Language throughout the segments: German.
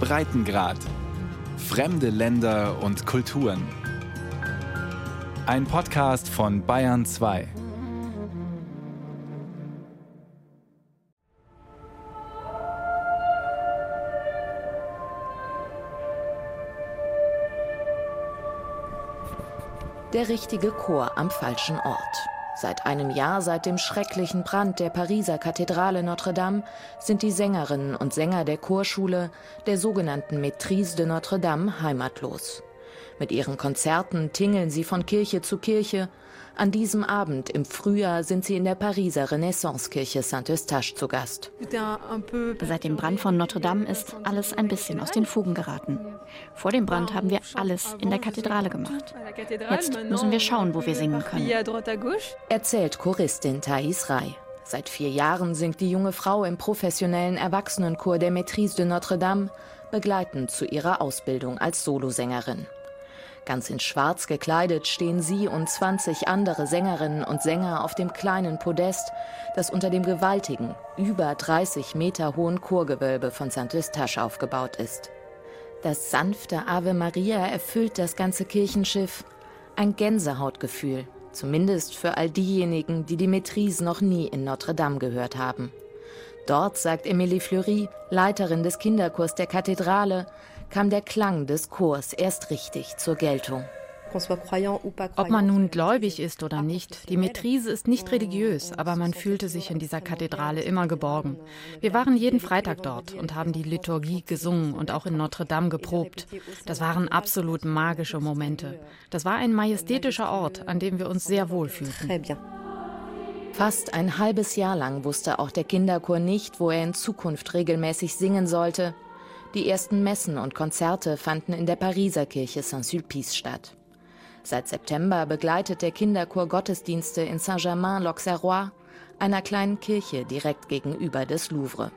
Breitengrad. Fremde Länder und Kulturen. Ein Podcast von Bayern 2. Der richtige Chor am falschen Ort. Seit einem Jahr, seit dem schrecklichen Brand der Pariser Kathedrale Notre-Dame, sind die Sängerinnen und Sänger der Chorschule, der sogenannten Maîtrise de Notre-Dame, heimatlos. Mit ihren Konzerten tingeln sie von Kirche zu Kirche. An diesem Abend im Frühjahr sind sie in der Pariser Renaissancekirche Saint-Eustache zu Gast. Seit dem Brand von Notre Dame ist alles ein bisschen aus den Fugen geraten. Vor dem Brand haben wir alles in der Kathedrale gemacht. Jetzt müssen wir schauen, wo wir singen können. Erzählt Choristin Thais Rai. Seit vier Jahren singt die junge Frau im professionellen Erwachsenenchor der Maîtrise de Notre-Dame, begleitend zu ihrer Ausbildung als Solosängerin. Ganz in Schwarz gekleidet stehen sie und 20 andere Sängerinnen und Sänger auf dem kleinen Podest, das unter dem gewaltigen, über 30 Meter hohen Chorgewölbe von Saint-Eustache aufgebaut ist. Das sanfte Ave Maria erfüllt das ganze Kirchenschiff. Ein Gänsehautgefühl, zumindest für all diejenigen, die die Maîtrise noch nie in Notre Dame gehört haben. Dort, sagt Emilie Fleury, Leiterin des Kinderchors der Kathedrale, kam der Klang des Chors erst richtig zur Geltung. Ob man nun gläubig ist oder nicht, die Metrise ist nicht religiös, aber man fühlte sich in dieser Kathedrale immer geborgen. Wir waren jeden Freitag dort und haben die Liturgie gesungen und auch in Notre Dame geprobt. Das waren absolut magische Momente. Das war ein majestätischer Ort, an dem wir uns sehr wohl fühlten. Fast ein halbes Jahr lang wusste auch der Kinderchor nicht, wo er in Zukunft regelmäßig singen sollte. Die ersten Messen und Konzerte fanden in der Pariser Kirche Saint-Sulpice statt. Seit September begleitet der Kinderchor Gottesdienste in Saint-Germain-l'Auxerrois, einer kleinen Kirche direkt gegenüber des Louvre.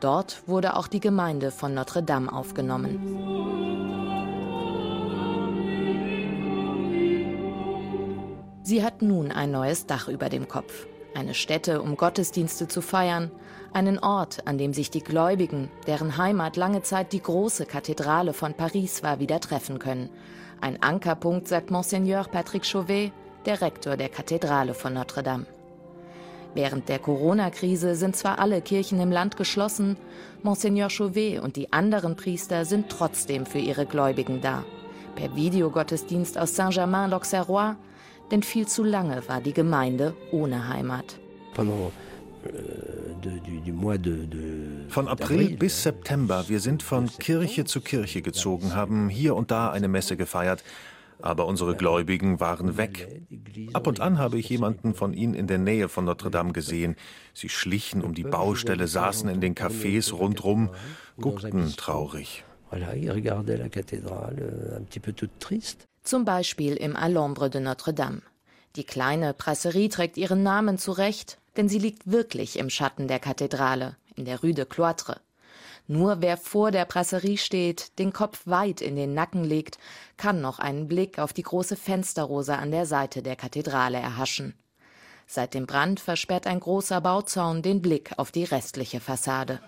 Dort wurde auch die Gemeinde von Notre Dame aufgenommen. Sie hat nun ein neues Dach über dem Kopf, eine Stätte, um Gottesdienste zu feiern, einen Ort, an dem sich die Gläubigen, deren Heimat lange Zeit die große Kathedrale von Paris war, wieder treffen können. Ein Ankerpunkt, sagt Monseigneur Patrick Chauvet, der Rektor der Kathedrale von Notre Dame. Während der Corona-Krise sind zwar alle Kirchen im Land geschlossen, Monseigneur Chauvet und die anderen Priester sind trotzdem für ihre Gläubigen da. Per Videogottesdienst aus Saint-Germain-l'Auxerrois, denn viel zu lange war die Gemeinde ohne Heimat. Von April bis September, wir sind von Kirche zu Kirche gezogen, haben hier und da eine Messe gefeiert, aber unsere Gläubigen waren weg. Ab und an habe ich jemanden von ihnen in der Nähe von Notre Dame gesehen. Sie schlichen um die Baustelle, saßen in den Cafés rundrum, guckten traurig. Zum Beispiel im Alhambra de Notre Dame. Die kleine Brasserie trägt ihren Namen zurecht, denn sie liegt wirklich im Schatten der Kathedrale, in der Rue de Cloître. Nur wer vor der Brasserie steht, den Kopf weit in den Nacken legt, kann noch einen Blick auf die große Fensterrose an der Seite der Kathedrale erhaschen. Seit dem Brand versperrt ein großer Bauzaun den Blick auf die restliche Fassade.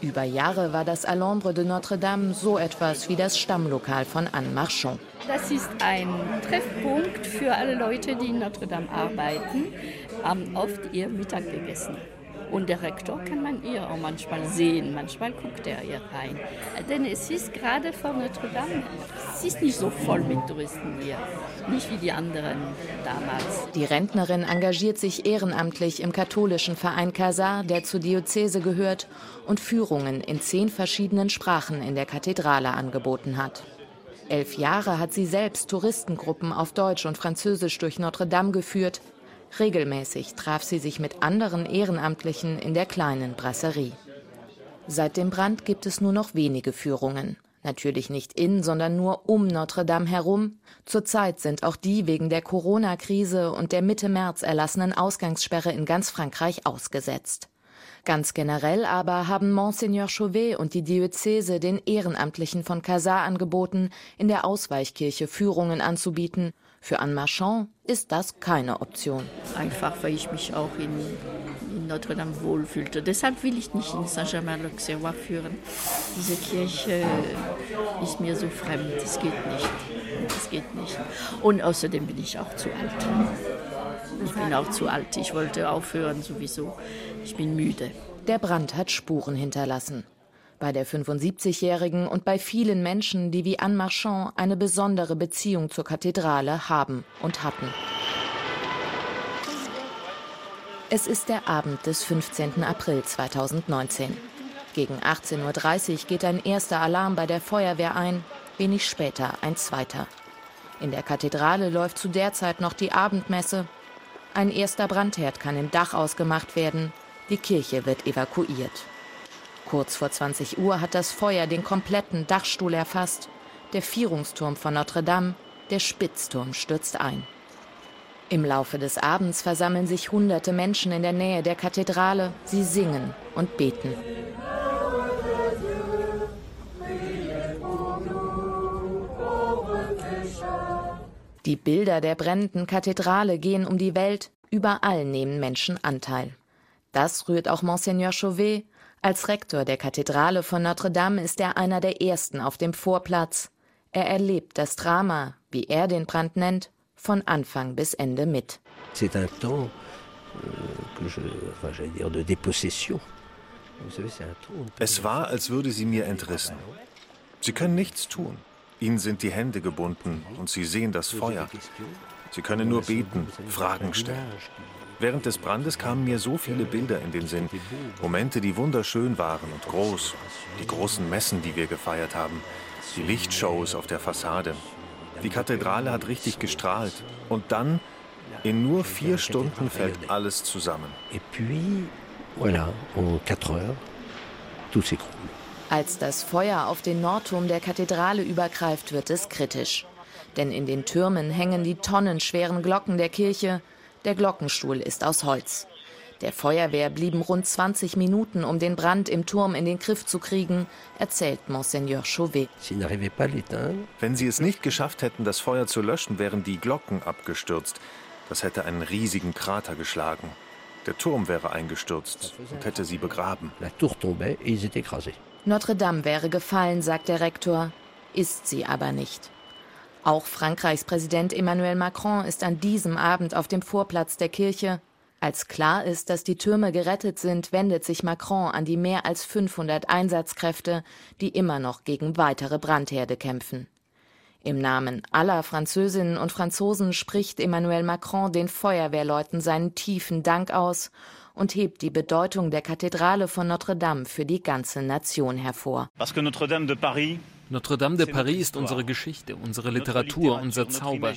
Über Jahre war das Alhambra de Notre Dame so etwas wie das Stammlokal von Anne Marchand. Das ist ein Treffpunkt für alle Leute, die in Notre Dame arbeiten, haben oft ihr Mittag gegessen. Und der Rektor kann man ihr auch manchmal sehen. Manchmal guckt er ihr rein. Denn es ist gerade vor Notre Dame, es ist nicht so voll mit Touristen hier. Nicht wie die anderen damals. Die Rentnerin engagiert sich ehrenamtlich im katholischen Verein Casar, der zur Diözese gehört und Führungen in zehn verschiedenen Sprachen in der Kathedrale angeboten hat. Elf Jahre hat sie selbst Touristengruppen auf Deutsch und Französisch durch Notre Dame geführt, Regelmäßig traf sie sich mit anderen Ehrenamtlichen in der kleinen Brasserie. Seit dem Brand gibt es nur noch wenige Führungen. Natürlich nicht in, sondern nur um Notre Dame herum. Zurzeit sind auch die wegen der Corona-Krise und der Mitte März erlassenen Ausgangssperre in ganz Frankreich ausgesetzt. Ganz generell aber haben Monseigneur Chauvet und die Diözese den Ehrenamtlichen von Casar angeboten, in der Ausweichkirche Führungen anzubieten für Anne Marchand ist das keine Option. Einfach, weil ich mich auch in, in Notre-Dame wohlfühlte. Deshalb will ich nicht in Saint-Germain-l'Auxerrois führen. Diese Kirche ist mir so fremd, das geht nicht. Das geht nicht. Und außerdem bin ich auch zu alt. Ich bin auch zu alt. Ich wollte aufhören sowieso. Ich bin müde. Der Brand hat Spuren hinterlassen. Bei der 75-Jährigen und bei vielen Menschen, die wie Anne Marchand eine besondere Beziehung zur Kathedrale haben und hatten. Es ist der Abend des 15. April 2019. Gegen 18.30 Uhr geht ein erster Alarm bei der Feuerwehr ein, wenig später ein zweiter. In der Kathedrale läuft zu der Zeit noch die Abendmesse. Ein erster Brandherd kann im Dach ausgemacht werden. Die Kirche wird evakuiert. Kurz vor 20 Uhr hat das Feuer den kompletten Dachstuhl erfasst. Der Vierungsturm von Notre Dame, der Spitzturm stürzt ein. Im Laufe des Abends versammeln sich hunderte Menschen in der Nähe der Kathedrale. Sie singen und beten. Die Bilder der brennenden Kathedrale gehen um die Welt. Überall nehmen Menschen Anteil. Das rührt auch Monseigneur Chauvet. Als Rektor der Kathedrale von Notre Dame ist er einer der ersten auf dem Vorplatz. Er erlebt das Drama, wie er den Brand nennt, von Anfang bis Ende mit. Euh, es war, als würde sie mir entrissen. Sie können nichts tun. Ihnen sind die Hände gebunden und sie sehen das Feuer. Sie können nur beten, Fragen stellen. Während des Brandes kamen mir so viele Bilder in den Sinn. Momente, die wunderschön waren und groß. Die großen Messen, die wir gefeiert haben. Die Lichtshows auf der Fassade. Die Kathedrale hat richtig gestrahlt. Und dann, in nur vier Stunden, fällt alles zusammen. Als das Feuer auf den Nordturm der Kathedrale übergreift, wird es kritisch. Denn in den Türmen hängen die tonnenschweren Glocken der Kirche. Der Glockenstuhl ist aus Holz. Der Feuerwehr blieben rund 20 Minuten, um den Brand im Turm in den Griff zu kriegen, erzählt Monseigneur Chauvet. Wenn sie es nicht geschafft hätten, das Feuer zu löschen, wären die Glocken abgestürzt. Das hätte einen riesigen Krater geschlagen. Der Turm wäre eingestürzt und hätte sie begraben. Notre Dame wäre gefallen, sagt der Rektor, ist sie aber nicht. Auch Frankreichs Präsident Emmanuel Macron ist an diesem Abend auf dem Vorplatz der Kirche als klar ist, dass die Türme gerettet sind, wendet sich Macron an die mehr als 500 Einsatzkräfte, die immer noch gegen weitere Brandherde kämpfen. Im Namen aller Französinnen und Franzosen spricht Emmanuel Macron den Feuerwehrleuten seinen tiefen Dank aus und hebt die Bedeutung der Kathedrale von Notre Dame für die ganze Nation hervor. Parce que Notre Dame de Paris Notre-Dame de Paris ist unsere Geschichte, unsere Literatur, unser Zauber.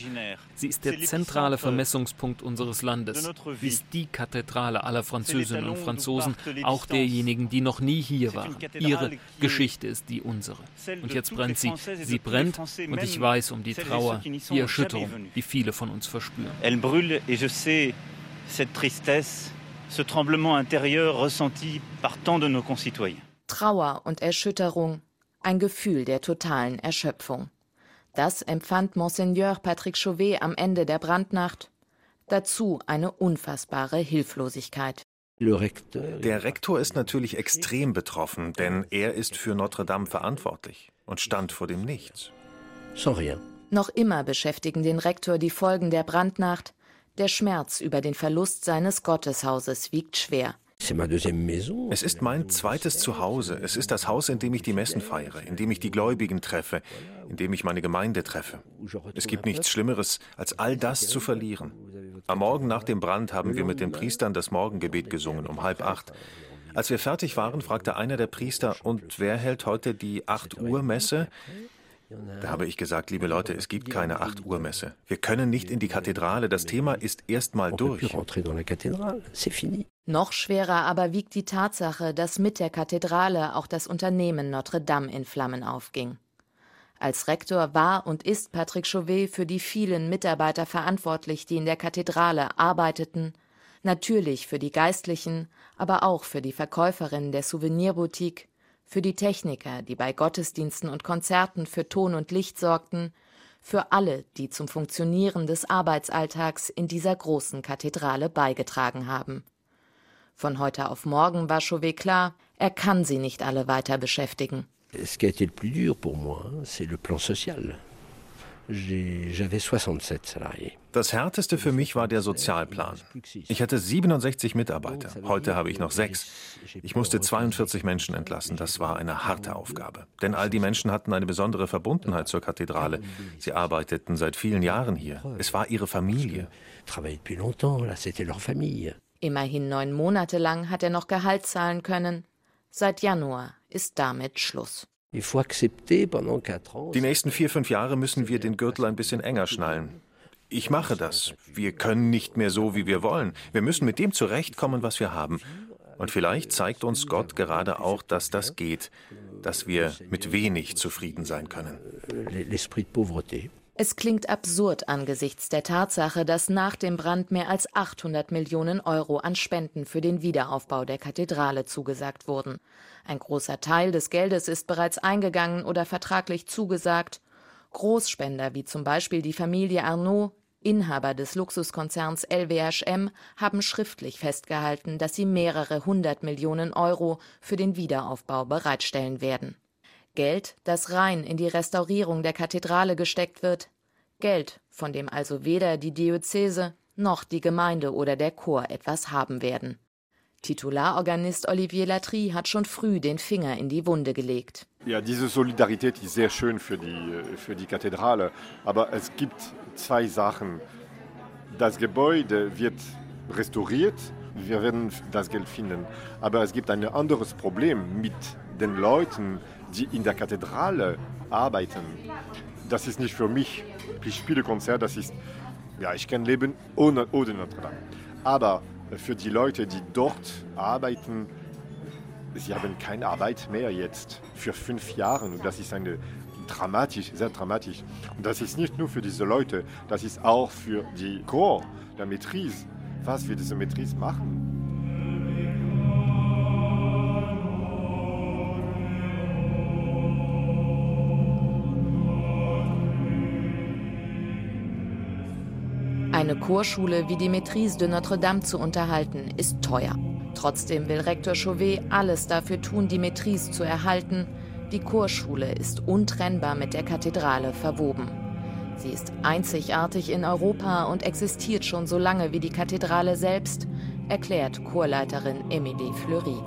Sie ist der zentrale Vermessungspunkt unseres Landes. Sie ist die Kathedrale aller Französinnen und Franzosen, auch derjenigen, die noch nie hier waren. Ihre Geschichte ist die unsere. Und jetzt brennt sie. Sie brennt und ich weiß um die Trauer, die Erschütterung, die viele von uns verspüren. Elle brûle et je sais cette tristesse, ce tremblement intérieur ressenti par tant de nos concitoyens. Trauer und Erschütterung ein Gefühl der totalen Erschöpfung. Das empfand Monseigneur Patrick Chauvet am Ende der Brandnacht. Dazu eine unfassbare Hilflosigkeit. Der Rektor ist natürlich extrem betroffen, denn er ist für Notre Dame verantwortlich und stand vor dem Nichts. Noch immer beschäftigen den Rektor die Folgen der Brandnacht. Der Schmerz über den Verlust seines Gotteshauses wiegt schwer. Es ist mein zweites Zuhause. Es ist das Haus, in dem ich die Messen feiere, in dem ich die Gläubigen treffe, in dem ich meine Gemeinde treffe. Es gibt nichts Schlimmeres, als all das zu verlieren. Am Morgen nach dem Brand haben wir mit den Priestern das Morgengebet gesungen, um halb acht. Als wir fertig waren, fragte einer der Priester, und wer hält heute die 8 Uhr Messe? Da habe ich gesagt, liebe Leute, es gibt keine 8 Uhr Messe. Wir können nicht in die Kathedrale. Das Thema ist erstmal durch. Noch schwerer aber wiegt die Tatsache, dass mit der Kathedrale auch das Unternehmen Notre Dame in Flammen aufging. Als Rektor war und ist Patrick Chauvet für die vielen Mitarbeiter verantwortlich, die in der Kathedrale arbeiteten, natürlich für die Geistlichen, aber auch für die Verkäuferinnen der Souvenirboutique, für die Techniker, die bei Gottesdiensten und Konzerten für Ton und Licht sorgten, für alle, die zum Funktionieren des Arbeitsalltags in dieser großen Kathedrale beigetragen haben. Von heute auf morgen war Chauvet klar, er kann sie nicht alle weiter beschäftigen. Ce qui a été le plus dur pour moi, c'est le plan social. Das härteste für mich war der Sozialplan. Ich hatte 67 Mitarbeiter. Heute habe ich noch sechs. Ich musste 42 Menschen entlassen. Das war eine harte Aufgabe. Denn all die Menschen hatten eine besondere Verbundenheit zur Kathedrale. Sie arbeiteten seit vielen Jahren hier. Es war ihre Familie. Immerhin neun Monate lang hat er noch Gehalt zahlen können. Seit Januar ist damit Schluss. Die nächsten vier, fünf Jahre müssen wir den Gürtel ein bisschen enger schnallen. Ich mache das. Wir können nicht mehr so, wie wir wollen. Wir müssen mit dem zurechtkommen, was wir haben. Und vielleicht zeigt uns Gott gerade auch, dass das geht, dass wir mit wenig zufrieden sein können. Es klingt absurd angesichts der Tatsache, dass nach dem Brand mehr als 800 Millionen Euro an Spenden für den Wiederaufbau der Kathedrale zugesagt wurden. Ein großer Teil des Geldes ist bereits eingegangen oder vertraglich zugesagt. Großspender wie zum Beispiel die Familie Arnaud, Inhaber des Luxuskonzerns LWHM, haben schriftlich festgehalten, dass sie mehrere hundert Millionen Euro für den Wiederaufbau bereitstellen werden. Geld, das rein in die Restaurierung der Kathedrale gesteckt wird, Geld, von dem also weder die Diözese noch die Gemeinde oder der Chor etwas haben werden. Titularorganist Olivier Latry hat schon früh den Finger in die Wunde gelegt. Ja, diese Solidarität ist sehr schön für die, für die Kathedrale, aber es gibt zwei Sachen. Das Gebäude wird restauriert, wir werden das Geld finden, aber es gibt ein anderes Problem mit den Leuten, die in der Kathedrale arbeiten. Das ist nicht für mich, ich spiele Konzert, das ist, ja, ich kann leben ohne, ohne Notre Dame. Aber für die Leute, die dort arbeiten, sie haben keine Arbeit mehr jetzt für fünf Jahre. Und das ist eine dramatisch, sehr dramatisch. Und das ist nicht nur für diese Leute, das ist auch für die Chor der Maîtrise. Was wir diese Maîtrise machen? Eine Chorschule wie die Maîtrise de Notre-Dame zu unterhalten, ist teuer. Trotzdem will Rektor Chauvet alles dafür tun, die Maîtrise zu erhalten. Die Chorschule ist untrennbar mit der Kathedrale verwoben. Sie ist einzigartig in Europa und existiert schon so lange wie die Kathedrale selbst, erklärt Chorleiterin Emilie Fleury.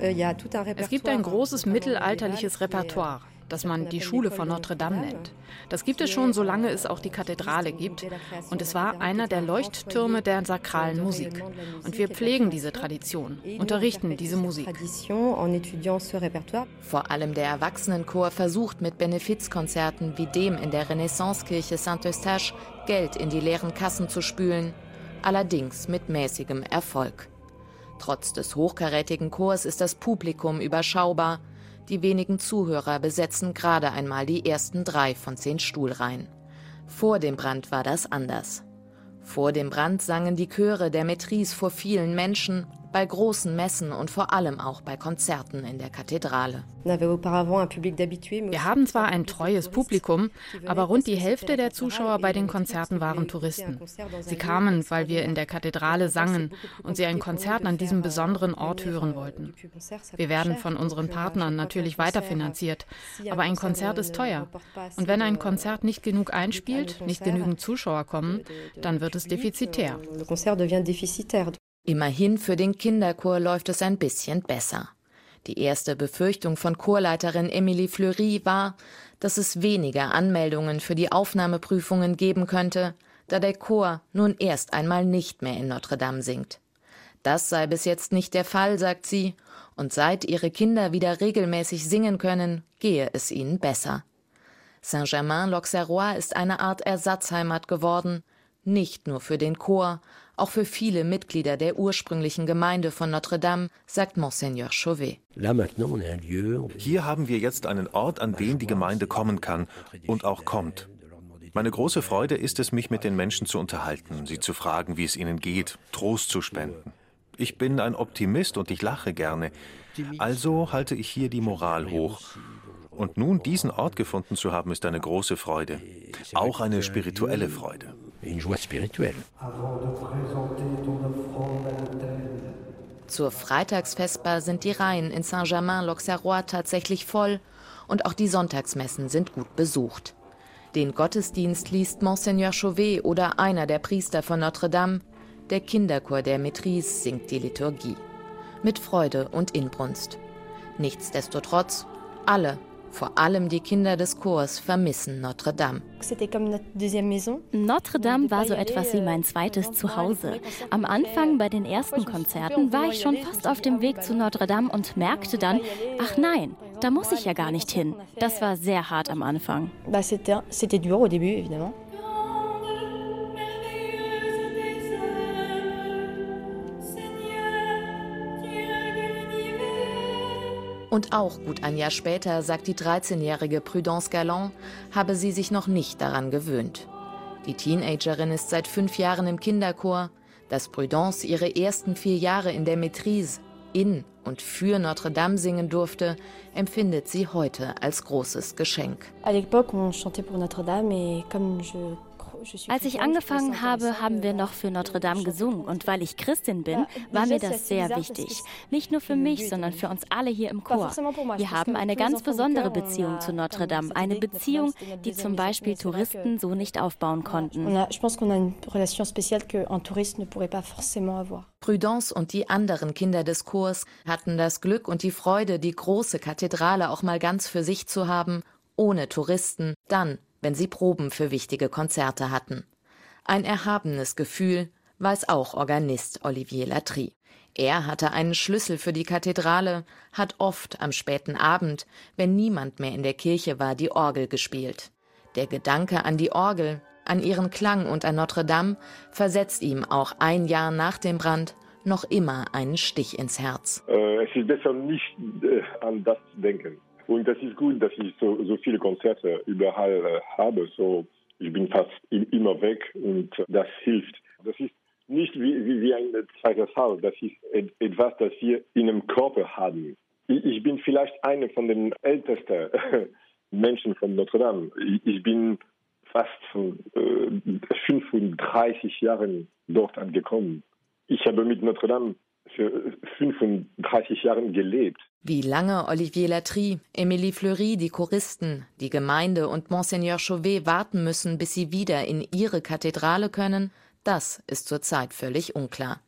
Euh, es gibt ein großes mittelalterliches Repertoire das man die Schule von Notre Dame nennt. Das gibt es schon, solange es auch die Kathedrale gibt. Und es war einer der Leuchttürme der sakralen Musik. Und wir pflegen diese Tradition, unterrichten diese Musik. Vor allem der Erwachsenenchor versucht mit Benefizkonzerten wie dem in der Renaissancekirche Saint-Eustache Geld in die leeren Kassen zu spülen, allerdings mit mäßigem Erfolg. Trotz des hochkarätigen Chors ist das Publikum überschaubar. Die wenigen Zuhörer besetzen gerade einmal die ersten drei von zehn Stuhlreihen. Vor dem Brand war das anders. Vor dem Brand sangen die Chöre der Maîtrise vor vielen Menschen, bei großen Messen und vor allem auch bei Konzerten in der Kathedrale. Wir haben zwar ein treues Publikum, aber rund die Hälfte der Zuschauer bei den Konzerten waren Touristen. Sie kamen, weil wir in der Kathedrale sangen und sie ein Konzert an diesem besonderen Ort hören wollten. Wir werden von unseren Partnern natürlich weiterfinanziert, aber ein Konzert ist teuer. Und wenn ein Konzert nicht genug einspielt, nicht genügend Zuschauer kommen, dann wird es defizitär. Immerhin für den Kinderchor läuft es ein bisschen besser. Die erste Befürchtung von Chorleiterin Emilie Fleury war, dass es weniger Anmeldungen für die Aufnahmeprüfungen geben könnte, da der Chor nun erst einmal nicht mehr in Notre Dame singt. Das sei bis jetzt nicht der Fall, sagt sie, und seit ihre Kinder wieder regelmäßig singen können, gehe es ihnen besser. Saint-Germain-l'Auxerrois ist eine Art Ersatzheimat geworden, nicht nur für den Chor, auch für viele Mitglieder der ursprünglichen Gemeinde von Notre Dame, sagt Monseigneur Chauvet. Hier haben wir jetzt einen Ort, an den die Gemeinde kommen kann und auch kommt. Meine große Freude ist es, mich mit den Menschen zu unterhalten, sie zu fragen, wie es ihnen geht, Trost zu spenden. Ich bin ein Optimist und ich lache gerne. Also halte ich hier die Moral hoch. Und nun diesen Ort gefunden zu haben, ist eine große Freude. Auch eine spirituelle Freude. Une joie spirituelle. Avant de présenter ton offrande à l'autel, Zur Freitagsfestbar sind die Reihen in Saint-Germain-l'Auxerrois tatsächlich voll und auch die Sonntagsmessen sind gut besucht. Den Gottesdienst liest Monseigneur Chauvet oder einer der Priester von Notre-Dame. Der Kinderchor der Maîtrise singt die Liturgie. Mit Freude und Inbrunst. Nichtsdestotrotz, alle vor allem die Kinder des Chors vermissen Notre Dame. Notre Dame war so etwas wie mein zweites Zuhause. Am Anfang bei den ersten Konzerten war ich schon fast auf dem Weg zu Notre Dame und merkte dann, ach nein, da muss ich ja gar nicht hin. Das war sehr hart am Anfang. C'était dur au début, évidemment. Und auch gut ein Jahr später sagt die 13-jährige Prudence Galland, habe sie sich noch nicht daran gewöhnt. Die Teenagerin ist seit fünf Jahren im Kinderchor. Dass Prudence ihre ersten vier Jahre in der Maîtrise in und für Notre Dame singen durfte, empfindet sie heute als großes Geschenk. Als ich angefangen habe, haben wir noch für Notre Dame gesungen. Und weil ich Christin bin, war mir das sehr wichtig. Nicht nur für mich, sondern für uns alle hier im Chor. Wir haben eine ganz besondere Beziehung zu Notre Dame. Eine Beziehung, die zum Beispiel Touristen so nicht aufbauen konnten. Prudence und die anderen Kinder des Chors hatten das Glück und die Freude, die große Kathedrale auch mal ganz für sich zu haben, ohne Touristen, dann wenn sie Proben für wichtige Konzerte hatten. Ein erhabenes Gefühl weiß auch Organist Olivier Latry. Er hatte einen Schlüssel für die Kathedrale, hat oft am späten Abend, wenn niemand mehr in der Kirche war, die Orgel gespielt. Der Gedanke an die Orgel, an ihren Klang und an Notre Dame versetzt ihm auch ein Jahr nach dem Brand noch immer einen Stich ins Herz. Äh, es ist besser nicht äh, an das zu denken. Und das ist gut, dass ich so, so viele Konzerte überall äh, habe. So, ich bin fast immer weg und das hilft. Das ist nicht wie, wie, wie ein zweites Haus. Das ist etwas, das wir in einem Körper haben. Ich, bin vielleicht einer von den ältesten Menschen von Notre Dame. Ich, bin fast äh, 35 Jahren dort angekommen. Ich habe mit Notre Dame für 35 Jahren gelebt. Wie lange Olivier Latry, Emilie Fleury, die Choristen, die Gemeinde und Monseigneur Chauvet warten müssen, bis sie wieder in ihre Kathedrale können, das ist zurzeit völlig unklar.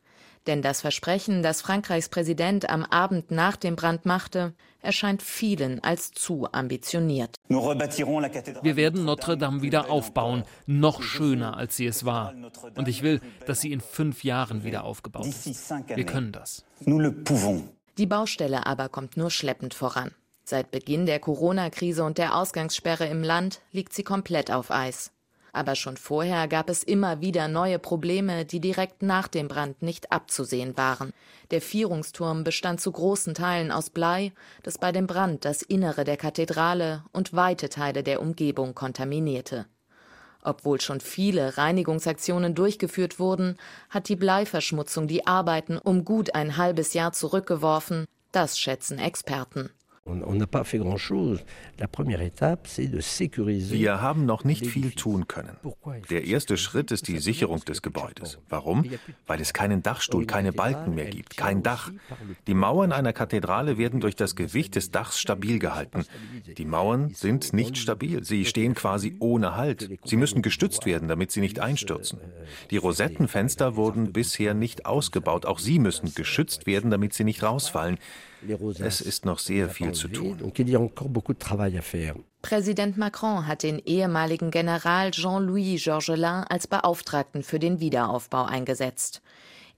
Denn das Versprechen, das Frankreichs Präsident am Abend nach dem Brand machte, erscheint vielen als zu ambitioniert. Wir werden Notre Dame wieder aufbauen, noch schöner, als sie es war. Und ich will, dass sie in fünf Jahren wieder aufgebaut ist. Wir können das. Die Baustelle aber kommt nur schleppend voran. Seit Beginn der Corona-Krise und der Ausgangssperre im Land liegt sie komplett auf Eis. Aber schon vorher gab es immer wieder neue Probleme, die direkt nach dem Brand nicht abzusehen waren. Der Vierungsturm bestand zu großen Teilen aus Blei, das bei dem Brand das Innere der Kathedrale und weite Teile der Umgebung kontaminierte. Obwohl schon viele Reinigungsaktionen durchgeführt wurden, hat die Bleiverschmutzung die Arbeiten um gut ein halbes Jahr zurückgeworfen, das schätzen Experten. Wir haben noch nicht viel tun können. Der erste Schritt ist die Sicherung des Gebäudes. Warum? Weil es keinen Dachstuhl, keine Balken mehr gibt, kein Dach. Die Mauern einer Kathedrale werden durch das Gewicht des Dachs stabil gehalten. Die Mauern sind nicht stabil, sie stehen quasi ohne Halt. Sie müssen gestützt werden, damit sie nicht einstürzen. Die Rosettenfenster wurden bisher nicht ausgebaut, auch sie müssen geschützt werden, damit sie nicht rausfallen. Es ist noch sehr viel zu tun. Präsident Macron hat den ehemaligen General Jean-Louis Georgelin als Beauftragten für den Wiederaufbau eingesetzt.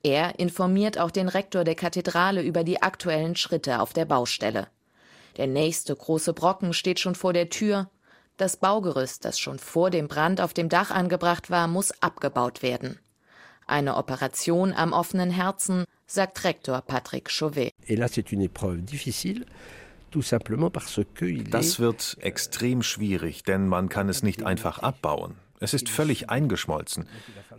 Er informiert auch den Rektor der Kathedrale über die aktuellen Schritte auf der Baustelle. Der nächste große Brocken steht schon vor der Tür. Das Baugerüst, das schon vor dem Brand auf dem Dach angebracht war, muss abgebaut werden. Eine Operation am offenen Herzen, sagt Rektor Patrick Chauvet. Das wird extrem schwierig, denn man kann es nicht einfach abbauen. Es ist völlig eingeschmolzen.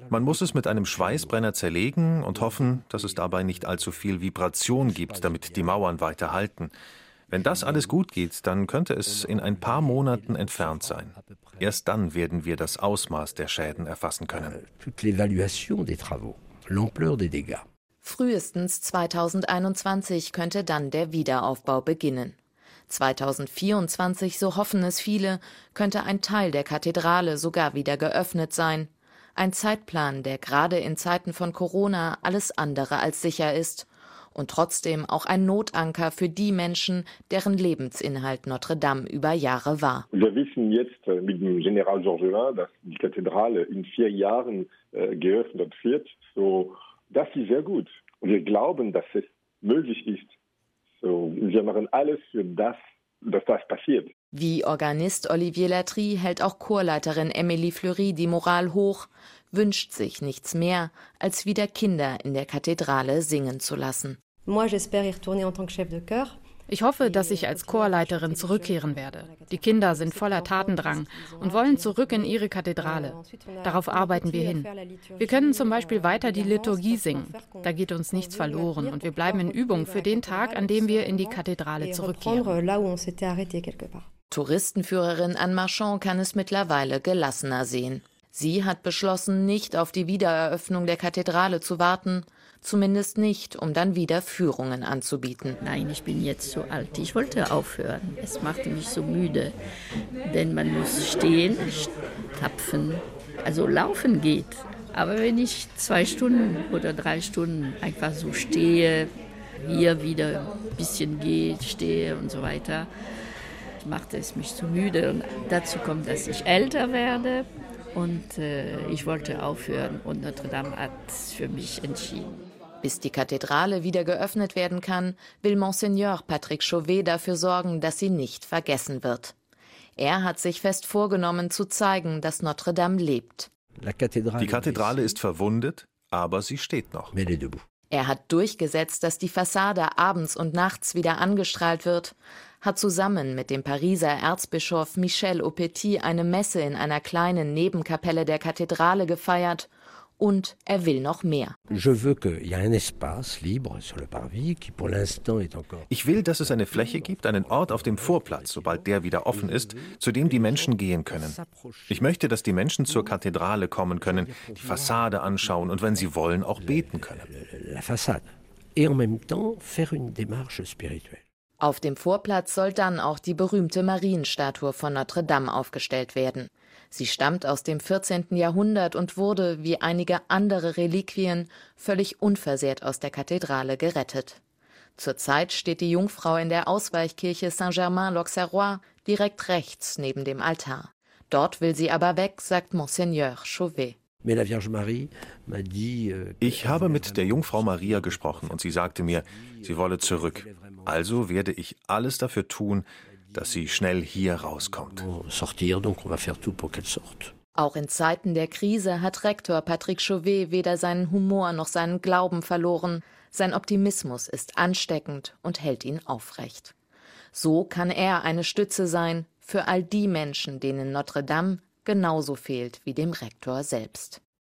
Man muss es mit einem Schweißbrenner zerlegen und hoffen, dass es dabei nicht allzu viel Vibration gibt, damit die Mauern weiter halten. Wenn das alles gut geht, dann könnte es in ein paar Monaten entfernt sein. Erst dann werden wir das Ausmaß der Schäden erfassen können. Frühestens 2021 könnte dann der Wiederaufbau beginnen. 2024, so hoffen es viele, könnte ein Teil der Kathedrale sogar wieder geöffnet sein. Ein Zeitplan, der gerade in Zeiten von Corona alles andere als sicher ist und trotzdem auch ein Notanker für die Menschen, deren Lebensinhalt Notre Dame über Jahre war. Wir wissen jetzt äh, mit dem General Georgelin, dass die Kathedrale in vier Jahren äh, geöffnet wird. So, das ist sehr gut. Und wir glauben, dass es möglich ist. So, wir machen alles für das, dass das passiert. Wie Organist Olivier Latry hält auch Chorleiterin Emilie Fleury die Moral hoch, wünscht sich nichts mehr, als wieder Kinder in der Kathedrale singen zu lassen. Ich hoffe, dass ich als Chorleiterin zurückkehren werde. Die Kinder sind voller Tatendrang und wollen zurück in ihre Kathedrale. Darauf arbeiten wir hin. Wir können zum Beispiel weiter die Liturgie singen. Da geht uns nichts verloren und wir bleiben in Übung für den Tag, an dem wir in die Kathedrale zurückkehren. Touristenführerin Anne Marchand kann es mittlerweile gelassener sehen. Sie hat beschlossen, nicht auf die Wiedereröffnung der Kathedrale zu warten, zumindest nicht, um dann wieder Führungen anzubieten. Nein, ich bin jetzt zu alt. Ich wollte aufhören. Es machte mich so müde, denn man muss stehen, tapfen, also laufen geht. Aber wenn ich zwei Stunden oder drei Stunden einfach so stehe, hier wieder ein bisschen gehe, stehe und so weiter, machte es mich zu müde. Und dazu kommt, dass ich älter werde und äh, ich wollte aufhören und Notre Dame hat für mich entschieden. Bis die Kathedrale wieder geöffnet werden kann, will Monseigneur Patrick Chauvet dafür sorgen, dass sie nicht vergessen wird. Er hat sich fest vorgenommen zu zeigen, dass Notre Dame lebt. Die Kathedrale ist verwundet, aber sie steht noch. Er hat durchgesetzt, dass die Fassade abends und nachts wieder angestrahlt wird, hat zusammen mit dem Pariser Erzbischof Michel Aupetit eine Messe in einer kleinen Nebenkapelle der Kathedrale gefeiert und er will noch mehr. Ich will, dass es eine Fläche gibt, einen Ort auf dem Vorplatz, sobald der wieder offen ist, zu dem die Menschen gehen können. Ich möchte, dass die Menschen zur Kathedrale kommen können, die Fassade anschauen und wenn sie wollen, auch beten können. Auf dem Vorplatz soll dann auch die berühmte Marienstatue von Notre Dame aufgestellt werden. Sie stammt aus dem 14. Jahrhundert und wurde, wie einige andere Reliquien, völlig unversehrt aus der Kathedrale gerettet. Zurzeit steht die Jungfrau in der Ausweichkirche Saint-Germain-l'Auxerrois direkt rechts neben dem Altar. Dort will sie aber weg, sagt Monseigneur Chauvet. Euh, ich habe mit der Jungfrau Maria gesprochen und sie sagte mir, sie wolle zurück. Also werde ich alles dafür tun, dass sie schnell hier rauskommt. Auch in Zeiten der Krise hat Rektor Patrick Chauvet weder seinen Humor noch seinen Glauben verloren. Sein Optimismus ist ansteckend und hält ihn aufrecht. So kann er eine Stütze sein für all die Menschen, denen Notre Dame genauso fehlt wie dem Rektor selbst.